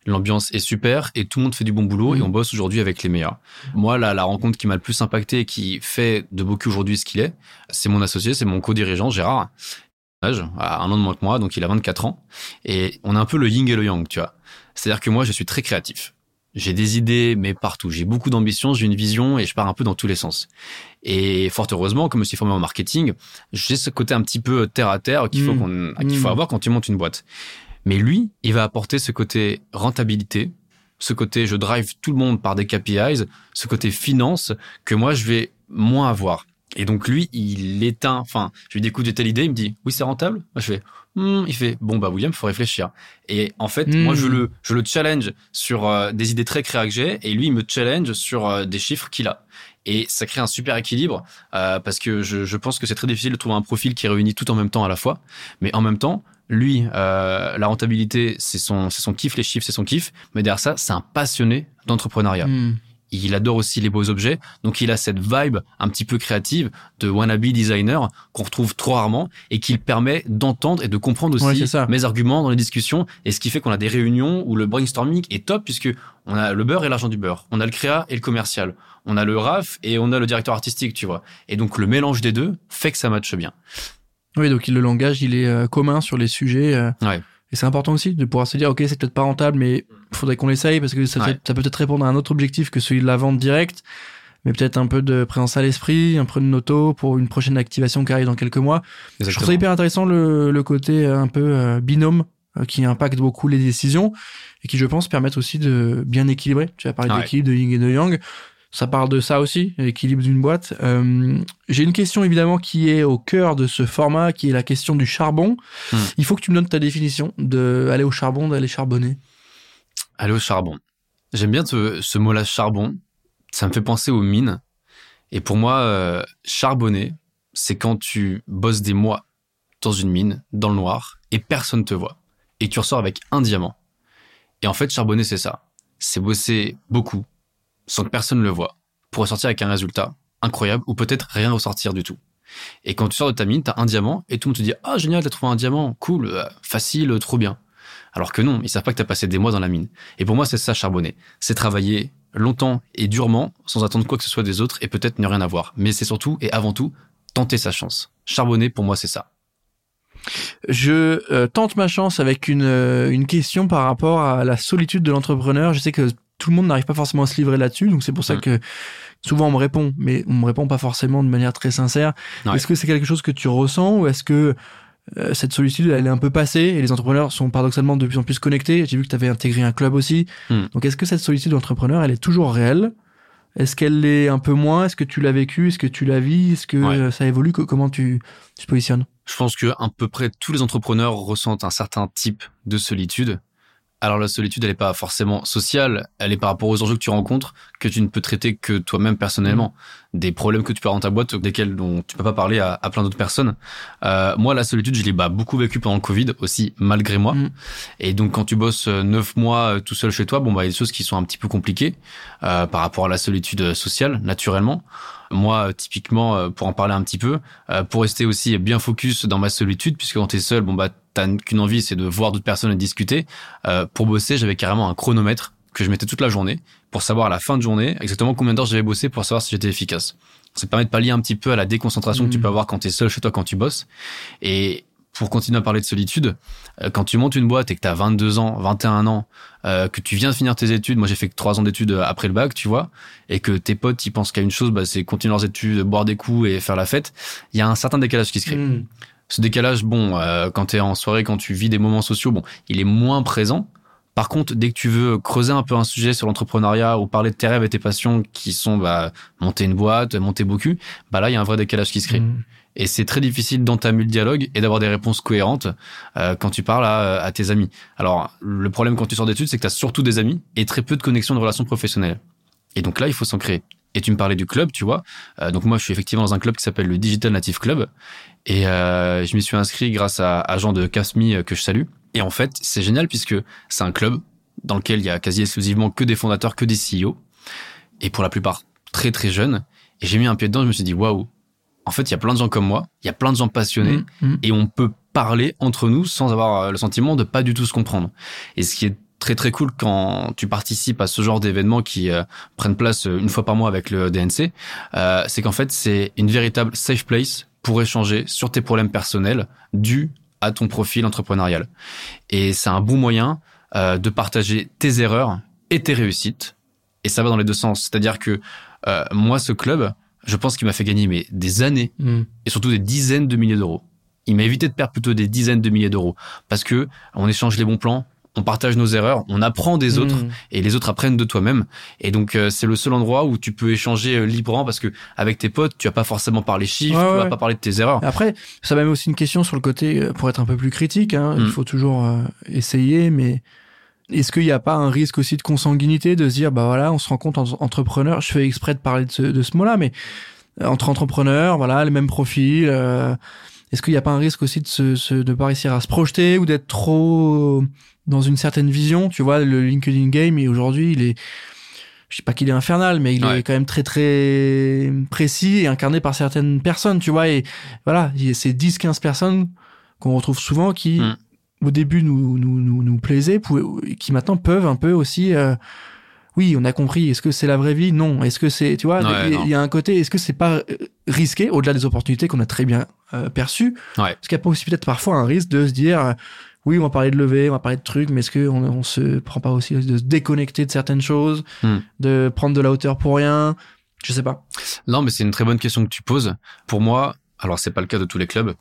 l'ambiance est super et tout le monde fait du bon boulot et Mhm. on bosse aujourd'hui avec les meilleurs. Moi, la, la rencontre qui m'a le plus impacté et qui fait de Boku aujourd'hui ce qu'il est, c'est mon associé, c'est mon co-dirigeant Gérard. À un an de moins que moi, donc il a 24 ans. Et on a un peu le yin et le yang, tu vois. C'est-à-dire que moi, je suis très créatif. J'ai des idées, mais partout. J'ai beaucoup d'ambition, j'ai une vision et je pars un peu dans tous les sens. Et fort heureusement, comme je suis formé en marketing, j'ai ce côté un petit peu terre à terre qu'il faut Mm. qu'on, qu'il faut Mm. avoir quand tu montes une boîte. Mais lui, il va apporter ce côté rentabilité, ce côté je drive tout le monde par des KPIs, ce côté finance que moi je vais moins avoir. Et donc lui, il éteint, enfin, je lui dis écoute, j'ai telle idée, il me dit oui, c'est rentable? Moi je fais Hmm, il fait bon bah William, faut réfléchir. Et en fait, Hmm. moi je le je le challenge sur euh, des idées très créatives que j'ai et lui il me challenge sur euh, des chiffres qu'il a. Et ça crée un super équilibre euh, parce que je, je pense que c'est très difficile de trouver un profil qui réunit tout en même temps à la fois. Mais en même temps, lui, euh, la rentabilité, c'est son, c'est son kiff, les chiffres, c'est son kiff. Mais derrière ça, c'est un passionné d'entrepreneuriat. Mm. Il adore aussi les beaux objets. Donc, il a cette vibe un petit peu créative de wannabe designer qu'on retrouve trop rarement et qui permet d'entendre et de comprendre aussi ça. mes arguments dans les discussions. Et ce qui fait qu'on a des réunions où le brainstorming est top puisque on a le beurre et l'argent du beurre. On a le créa et le commercial. On a le RAF et on a le directeur artistique, tu vois. Et donc, le mélange des deux fait que ça matche bien. Oui, donc le langage, il est euh, commun sur les sujets. euh, Ouais. Et c'est important aussi de pouvoir se dire, ok, c'est peut-être pas rentable, mais faudrait qu'on l'essaye parce que ça, Ouais. peut- ça peut peut-être répondre à un autre objectif que celui de la vente directe. mais peut-être un peu de présence à l'esprit, un peu de noto pour une prochaine activation qui arrive dans quelques mois. Je trouve ça hyper intéressant le, le côté un peu binôme qui impacte beaucoup les décisions et qui, je pense, permettent aussi de bien équilibrer. Tu as parlé d'équilibre de yin et de yang ça parle de ça aussi, l'équilibre d'une boîte. Euh, j'ai une question évidemment qui est au cœur de ce format, qui est la question du charbon. Hmm. Il faut que tu me donnes ta définition de aller au charbon, d'aller charbonner. Aller au charbon. J'aime bien ce, mot-là, charbon. Ça me fait penser aux mines. Et pour moi, euh, charbonner, c'est quand tu bosses des mois dans une mine, dans le noir, et personne te voit. Et tu ressors avec un diamant. Et en fait, charbonner, c'est ça. C'est bosser beaucoup, sans que personne le voit, pour ressortir avec un résultat incroyable ou peut-être rien ressortir du tout. Et quand tu sors de ta mine, t'as un diamant et tout le monde te dit ah génial t'as trouvé un diamant, cool, euh, facile, trop bien. Alors que non, ils savent pas que t'as passé des mois dans la mine. Et pour moi c'est ça charbonner, c'est travailler longtemps et durement sans attendre quoi que ce soit des autres et peut-être ne rien avoir. Mais c'est surtout et avant tout tenter sa chance. Charbonner pour moi c'est ça. Je euh, tente ma chance avec une, euh, une question par rapport à la solitude de l'entrepreneur. Je sais que tout le monde n'arrive pas forcément à se livrer là-dessus. Donc c'est pour ça mm. que souvent on me répond, mais on me répond pas forcément de manière très sincère. Est-ce que c'est quelque chose que tu ressens ou est-ce que euh, cette solitude, elle est un peu passée et les entrepreneurs sont paradoxalement de plus en plus connectés? J'ai vu que tu avais intégré un club aussi. Mm. Donc est-ce que cette solitude d'entrepreneur, elle est toujours réelle? Est-ce qu'elle l'est un peu moins? Est-ce que tu l'as vécu? Est-ce que tu la vis? Est-ce que ça évolue? Comment tu, tu te positionnes? Je pense que à peu près tous les entrepreneurs ressentent un certain type de solitude. Alors la solitude, elle n'est pas forcément sociale, elle est par rapport aux enjeux que tu rencontres, que tu ne peux traiter que toi-même personnellement. Mm. Des problèmes que tu peux avoir dans ta boîte, desquels dont tu peux pas parler à, plein d'autres personnes. Euh, moi, la solitude, je l'ai bah, beaucoup vécu pendant le Covid aussi, malgré moi. Mm. Et donc quand tu bosses euh, neuf mois euh, tout seul chez toi, bon bah il y a des choses qui sont un petit peu compliquées par rapport à la solitude sociale, naturellement. Moi, typiquement, pour en parler un petit peu, pour rester aussi bien focus dans ma solitude, puisque quand t'es seul, bon bah t'as qu'une envie, c'est de voir d'autres personnes et discuter. Euh, pour bosser, j'avais carrément un chronomètre que je mettais toute la journée pour savoir à la fin de journée exactement combien d'heures j'avais bossé pour savoir si j'étais efficace. Ça permet de pallier un petit peu à la déconcentration que tu mmh. peux avoir quand tu es seul chez toi quand tu bosses. Et pour continuer à parler de solitude, euh, quand tu montes une boîte et que tu as 22 ans, 21 ans, euh, que tu viens de finir tes études, moi j'ai fait que 3 ans d'études après le bac, tu vois, et que tes potes ils pensent qu'à une chose, bah, c'est continuer leurs études, boire des coups et faire la fête, il y a un certain décalage qui se crée. Mmh ce décalage, bon, euh, quand tu es en soirée, quand tu vis des moments sociaux, bon, il est moins présent. Par contre, dès que tu veux creuser un peu un sujet sur l'entrepreneuriat ou parler de tes rêves et tes passions qui sont bah, monter une boîte, monter beaucoup, bah là, il y a un vrai décalage qui se crée. Mmh. Et c'est très difficile d'entamer le dialogue et d'avoir des réponses cohérentes euh, quand tu parles à, à, tes amis. Alors, le problème quand tu sors d'études, c'est que tu as surtout des amis et très peu de connexions de relations professionnelles. Et donc là, il faut s'en créer. Et tu me parlais du club, tu vois. Euh, donc moi, je suis effectivement dans un club qui s'appelle le Digital Native Club. Et euh, je m'y suis inscrit grâce à, à Jean de Casmi euh, que je salue. Et en fait, c'est génial puisque c'est un club dans lequel il y a quasi exclusivement que des fondateurs, que des CEO. Et pour la plupart, très très jeunes. Et j'ai mis un pied dedans, je me suis dit, waouh, en fait, il y a plein de gens comme moi, il y a plein de gens passionnés, mmh, mmh. et on peut parler entre nous sans avoir le sentiment de pas du tout se comprendre. Et ce qui est très très cool quand tu participes à ce genre d'événements qui euh, prennent place euh, une fois par mois avec le DNC, euh, c'est qu'en fait c'est une véritable safe place pour échanger sur tes problèmes personnels dus à ton profil entrepreneurial. Et c'est un bon moyen de partager tes erreurs et tes réussites. Et ça va dans les deux sens. C'est-à-dire que moi, ce club, je pense qu'il m'a fait gagner mais, des années mm. et surtout des dizaines de milliers d'euros. Il m'a évité de perdre plutôt des dizaines de milliers d'euros parce que on échange les bons plans, on partage nos erreurs, on apprend des autres mmh. et les autres apprennent de toi-même. Et donc euh, c'est le seul endroit où tu peux échanger euh, librement parce que avec tes potes, tu vas pas forcément parler chiffres, tu vas pas parler de tes erreurs. Après, ça m'a aussi une question sur le côté euh, pour être un peu plus critique. Hein, Il mmh. faut toujours essayer, mais est-ce qu'il n'y a pas un risque aussi de consanguinité de se dire bah voilà, on se rend compte en entrepreneur. Je fais exprès de parler de ce, de ce mot-là, mais entre entrepreneurs, voilà, les mêmes profils. est-ce qu'il n'y a pas un risque aussi de se, se de pas réussir à se projeter ou d'être trop dans une certaine vision. Tu vois, le LinkedIn Game, et aujourd'hui, il est, je sais pas qu'il est infernal, mais il est quand même très très précis et incarné par certaines personnes, tu vois. Et voilà, c'est 10-15 personnes qu'on retrouve souvent qui, mm. Au début, nous, nous, nous, nous plaisaient, qui maintenant peuvent un peu aussi... Euh, oui, on a compris. Est-ce que c'est la vraie vie? Non. Est-ce que c'est, tu vois, il y, a un côté. Est-ce que c'est pas euh, risqué au-delà des opportunités qu'on a très bien euh, perçues? Ouais. Est-ce qu'il n'y a pas aussi peut-être parfois un risque de se dire, oui, on va parler de lever, on va parler de trucs, mais est-ce qu'on on se prend pas aussi de se déconnecter de certaines choses, hmm. de prendre de la hauteur pour rien? Je sais pas. Non, mais c'est une très bonne question que tu poses. Pour moi, alors c'est pas le cas de tous les clubs,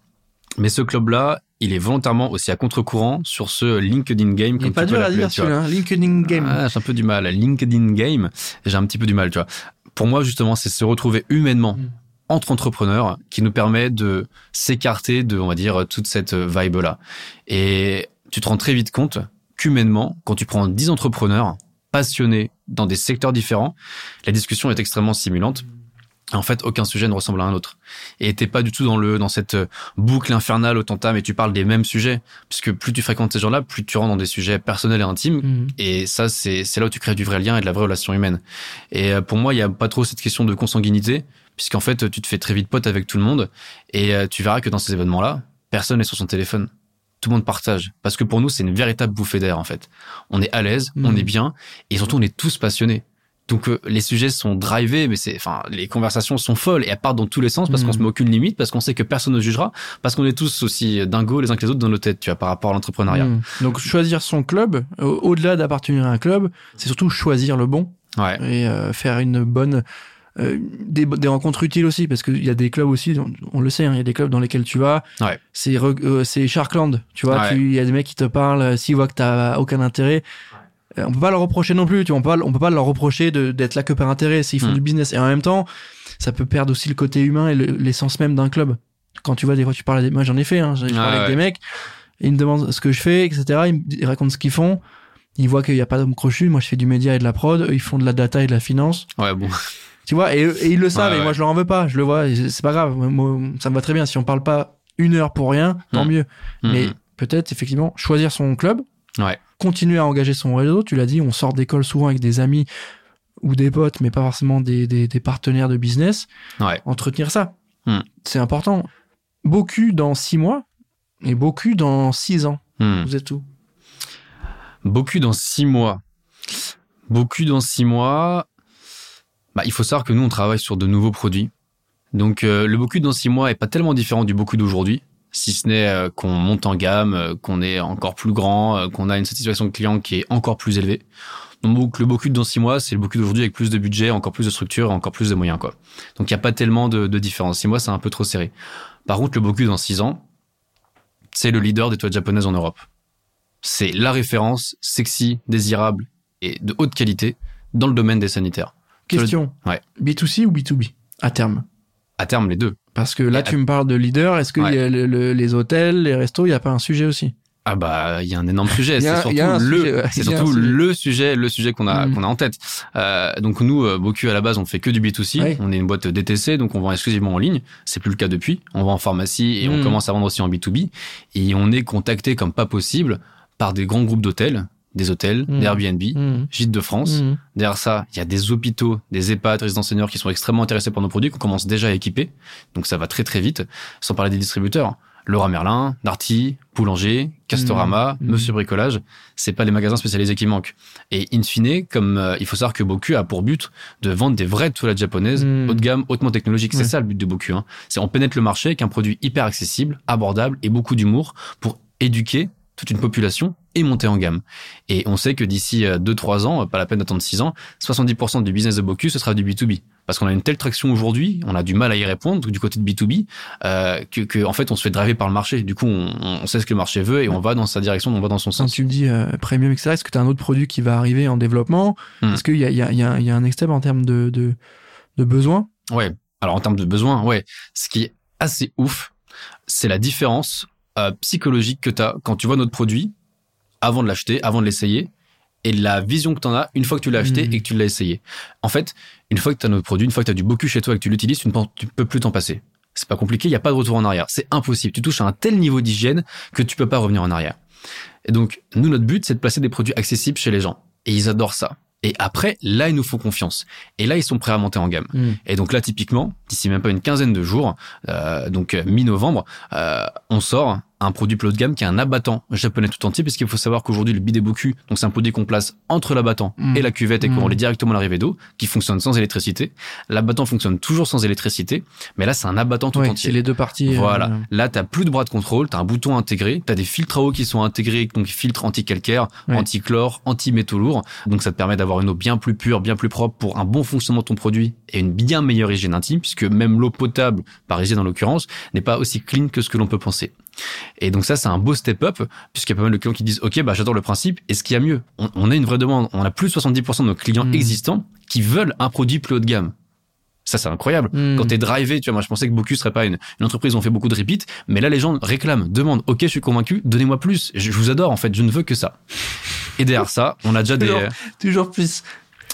mais ce club-là, il est volontairement aussi à contre-courant sur ce LinkedIn game. Il est pas dur à dire celui-là, LinkedIn game. Ah, j'ai un peu du mal. LinkedIn game, j'ai un petit peu du mal, tu vois. Pour moi, justement, c'est se retrouver humainement mm. entre entrepreneurs qui nous permet de s'écarter de, on va dire, toute cette vibe-là. Et tu te rends très vite compte qu'humainement, quand tu prends 10 entrepreneurs passionnés dans des secteurs différents, la discussion est extrêmement stimulante en fait, aucun sujet ne ressemble à un autre. Et t'es pas du tout dans le dans cette euh, boucle infernale au tantam et tu parles des mêmes sujets. Puisque plus tu fréquentes ces gens-là, plus tu rentres dans des sujets personnels et intimes. Mhm. Et ça, c'est c'est là où tu crées du vrai lien et de la vraie relation humaine. Et euh, pour moi, il y a pas trop cette question de consanguinité, puisqu'en fait, tu te fais très vite pote avec tout le monde. Et euh, tu verras que dans ces événements-là, personne n'est sur son téléphone. Tout le monde partage. Parce que pour nous, c'est une véritable bouffée d'air, en fait. On est à l'aise, on mhm. est bien, et surtout, on est tous passionnés. Donc euh, les sujets sont drivés, mais c'est, enfin, les conversations sont folles et elles partent dans tous les sens parce qu'on mm. se met aucune limite, parce qu'on sait que personne ne jugera, parce qu'on est tous aussi dingos les uns que les autres dans nos têtes, tu vois, par rapport à l'entrepreneuriat. Mm. Donc choisir son club, au-delà d'appartenir à un club, c'est surtout choisir le bon ouais. et euh, faire une bonne euh, des, des, rencontres utiles aussi parce qu'il y a des clubs aussi on, le sait hein, il y a des clubs dans lesquels tu vas ouais. c'est c'est Sharkland tu vois il y a des mecs qui te parlent s'ils voient que t'as aucun intérêt euh, on peut pas leur reprocher non plus, tu vois, on peut pas, on peut pas leur reprocher d'être là que par intérêt s'ils font hmm. du business. Et en même temps, ça peut perdre aussi le côté humain et l'essence même d'un club. Quand tu vois des fois, tu parles à des, moi j'en ai fait, hein, j'ai parlé avec des mecs, ils me demandent ce que je fais, etc. Ils, racontent ce qu'ils font. Ils voient qu'il n'y a pas d'homme crochu. Moi, je fais du média et de la prod. ils font de la data et de la finance. Ouais, bon. Tu vois, et, ils le savent. et moi, je leur en veux pas. Je le vois. C'est pas grave. Moi, ça me va très bien. Si on parle pas une heure pour rien, tant hmm. mieux. Hmm. Mais peut-être, effectivement, choisir son club. Ouais continuer à engager son réseau. Tu l'as dit, on sort d'école souvent avec des amis ou des potes, mais pas forcément des, partenaires de business. Entretenir ça, hmm. c'est important. Beaucoup dans six mois et beaucoup dans six ans. Hmm. Vous êtes où? Beaucoup dans six mois. Beaucoup dans six mois. Bah, il faut savoir que nous, on travaille sur de nouveaux produits. Donc, euh, le beaucoup dans six mois est pas tellement différent du beaucoup d'aujourd'hui si ce n'est euh, qu'on monte en gamme, euh, qu'on est encore plus grand, euh, qu'on a une satisfaction client qui est encore plus élevée. Donc le Bocuse dans six mois, c'est le Bocuse d'aujourd'hui avec plus de budget, encore plus de structure, encore plus de moyens quoi. Donc il n'y a pas tellement de, de différence. Six mois, c'est un peu trop serré. Par contre, le Bocuse dans six ans, c'est le leader des toilettes japonaises en Europe. C'est la référence sexy, désirable et de haute qualité dans le domaine des sanitaires. Question. Ouais. B2C ou B2B à terme? À terme, les deux. Parce que là, tu me parles de leader. Est-ce que les hôtels, les restos, il n'y a pas un sujet aussi? Ah bah il y a un énorme sujet. [laughs] C'est surtout le [laughs] c'est surtout le sujet le sujet qu'on a mm. qu'on a en tête. Euh, donc nous euh, beaucoup à la base on fait que du B2C on est une boîte DTC donc on vend exclusivement en ligne. C'est plus le cas depuis. On vend en pharmacie et on mm. commence à vendre aussi en B2B et on est contacté comme pas possible par des grands groupes d'hôtels des hôtels, mmh. des Airbnb, mmh. Gîtes de France. Mmh. Derrière ça, il y a des hôpitaux, des EHPAD, résidents seniors qui sont extrêmement intéressés par nos produits, qu'on commence déjà à équiper. Donc ça va très très vite. Sans parler des distributeurs. Laura Merlin, Darty, Boulanger, Castorama, Monsieur Bricolage, c'est pas les magasins spécialisés qui manquent. Et in fine, comme euh, il faut savoir que Boku a pour but de vendre des vraies toilettes japonaises haut de gamme, hautement technologiques. C'est ça le but de Boku. Hein. C'est on pénètre le marché avec un produit hyper accessible, abordable et beaucoup d'humour pour éduquer toute une population et monter en gamme. Et on sait que d'ici 2-3 euh, ans, pas la peine d'attendre 6 ans, 70% du business de Bocuse, ce sera du B2B. Parce qu'on a une telle traction aujourd'hui, on a du mal à y répondre du côté de B2B, euh, que, en fait on se fait driver par le marché. Du coup, on, sait ce que le marché veut et on va dans sa direction, on va dans son sens. Quand tu me dis euh, premium, etc., est-ce que tu as un autre produit qui va arriver en développement hmm. Est-ce qu'il y a, y, a, y, a, y a un next en termes de, de, de besoins Ouais. Alors en termes de besoins, ouais. Ce qui est assez ouf, c'est la différence euh, psychologique que tu as quand tu vois notre produit avant de l'acheter, avant de l'essayer, et la vision que tu en as une fois que tu l'as acheté mmh. et que tu l'as essayé. En fait, une fois que tu as notre produit, une fois que tu as du Boku chez toi et que tu l'utilises, tu ne tu peux plus t'en passer. C'est pas compliqué, il n'y a pas de retour en arrière. C'est impossible. Tu touches à un tel niveau d'hygiène que tu peux pas revenir en arrière. Et donc, nous, notre but, c'est de placer des produits accessibles chez les gens. Et ils adorent ça. Et après, là, ils nous font confiance. Et là, ils sont prêts à monter en gamme. Mmh. Et donc là, typiquement, d'ici même pas une quinzaine de jours, euh, donc mi-novembre, euh, on sort un produit plus haut de gamme qui est un abattant japonais tout entier, parce qu'il faut savoir qu'aujourd'hui, le bideboku, donc c'est un produit qu'on place entre l'abattant Mm. et la cuvette et qu'on Mm. relie directement à l'arrivée d'eau, qui fonctionne sans électricité. L'abattant fonctionne toujours sans électricité, mais là, c'est un abattant tout entier. c'est les deux parties. euh, Voilà. Là, t'as plus de bras de contrôle, t'as un bouton intégré, t'as des filtres à eau qui sont intégrés, donc filtres anti-calcaire, anti-chlore, anti-métaux lourds. Donc, ça te permet d'avoir une eau bien plus pure, bien plus propre pour un bon fonctionnement de ton produit et une bien meilleure hygiène intime, puisque même l'eau potable, par hygiène en l'occurrence, n'est pas aussi clean que ce que l'on peut penser. Et donc ça, c'est un beau step-up, puisqu'il y a pas mal de clients qui disent, OK, bah, j'adore le principe, et ce qu'il y a mieux? On, on a une vraie demande. On a plus de 70% de nos clients Mm. existants qui veulent un produit plus haut de gamme. Ça, c'est incroyable. Mm. Quand t'es drivé, tu vois, moi, je pensais que Bocuse serait pas une, une entreprise où on fait beaucoup de repeat, mais là, les gens réclament, demandent, OK, je suis convaincu, donnez-moi plus. Je, je vous adore, en fait, je ne veux que ça. Et derrière ça, on a déjà des, Toujours. Toujours plus.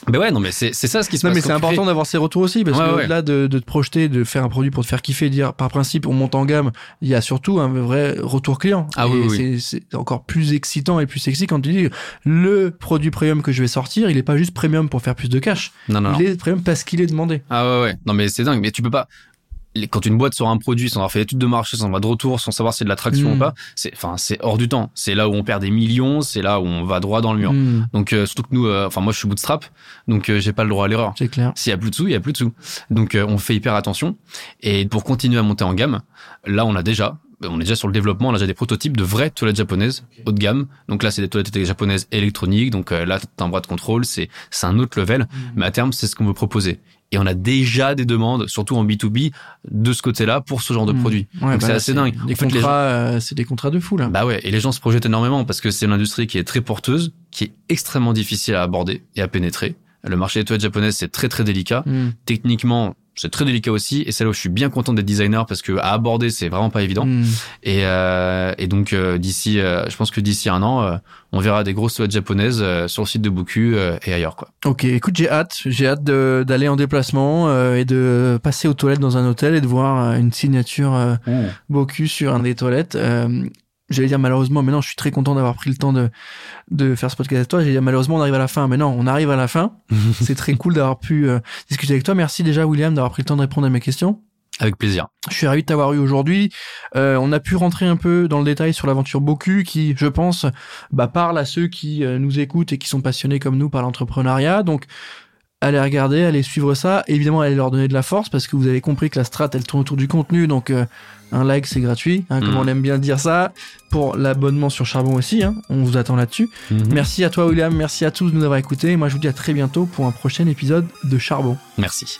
Ben ouais, non, mais c'est, c'est ça ce qui se Non, passe. mais c'est important crées- d'avoir ces retours aussi, parce Ouais, que ouais. là, de, de te projeter, de faire un produit pour te faire kiffer, dire par principe, on monte en gamme, il y a surtout un vrai retour client. Ah Et oui, oui, c'est- encore plus excitant et plus sexy quand tu dis le produit premium que je vais sortir, il est pas juste premium pour faire plus de cash. Non, non, non. Il est premium parce qu'il est demandé. Ah ouais, ouais. Non, mais c'est dingue. Mais tu peux pas. Quand une boîte sort un produit sans avoir fait l'étude de marché, sans avoir de retour, sans savoir si c'est de l'attraction Mm. ou pas, c'est, enfin, c'est hors du temps. C'est là où on perd des millions, c'est là où on va droit dans le mur. Hmm, Donc, euh, surtout que nous, euh, enfin, moi, je suis bootstrap, donc euh, j'ai pas le droit à l'erreur. c'est clair. S'il y a plus de sous, il y a plus de sous. Donc, euh, on fait hyper attention. Et pour continuer à monter en gamme, là, on a déjà, on est déjà sur le développement, on a déjà des prototypes de vraies toilettes japonaises haut de gamme. Donc là, c'est des toilettes japonaises électroniques. Donc euh, là, t'as un bras de contrôle, c'est c'est un autre level. Mais à terme, c'est ce qu'on veut proposer. Et on a déjà des demandes, surtout en B2B, de ce côté-là pour ce genre de Hmm. produit. Ouais, Donc bah c'est assez dingue. Des En fait, les gens- contrats, euh, c'est des contrats de fou là. Bah ouais, et les gens se projettent énormément parce que c'est une industrie qui est très porteuse, qui est extrêmement difficile à aborder et à pénétrer. Le marché des toilettes japonaises, c'est très très délicat. Hmm. Techniquement, c'est très délicat aussi, et c'est là où je suis bien content d'être designer parce que à aborder, c'est vraiment pas évident. Hmm. Et, euh, et donc euh, d'ici, euh, je pense que d'ici un an, euh, on verra des grosses toilettes japonaises euh, sur le site de Boku euh, et ailleurs quoi. Ok, écoute, j'ai hâte. J'ai hâte d'aller en déplacement euh, et de passer aux toilettes dans un hôtel et de voir une signature euh, Bocuse sur un des toilettes. J'allais dire malheureusement, mais non, je suis très content d'avoir pris le temps de, de faire ce podcast avec toi. J'allais dire malheureusement, on arrive à la fin, mais non, on arrive à la fin. [laughs] C'est très cool d'avoir pu euh, discuter avec toi. Merci déjà, William, d'avoir pris le temps de répondre à mes questions. Avec plaisir. Je suis ravi de t'avoir eu aujourd'hui. Euh, on a pu rentrer un peu dans le détail sur l'aventure Boku, qui, je pense, bah, parle à ceux qui euh, nous écoutent et qui sont passionnés comme nous par l'entrepreneuriat. Donc, allez regarder, allez suivre ça. Évidemment, allez leur donner de la force parce que vous avez compris que la strat, elle tourne autour du contenu. Donc, euh, un like, c'est gratuit, hein, comme Mhm. on aime bien dire ça. Pour l'abonnement sur Charbon aussi, hein, on vous attend là-dessus. Merci à toi, William. Merci à tous de nous avoir écoutés. Moi, je vous dis à très bientôt pour un prochain épisode de Charbon. Merci.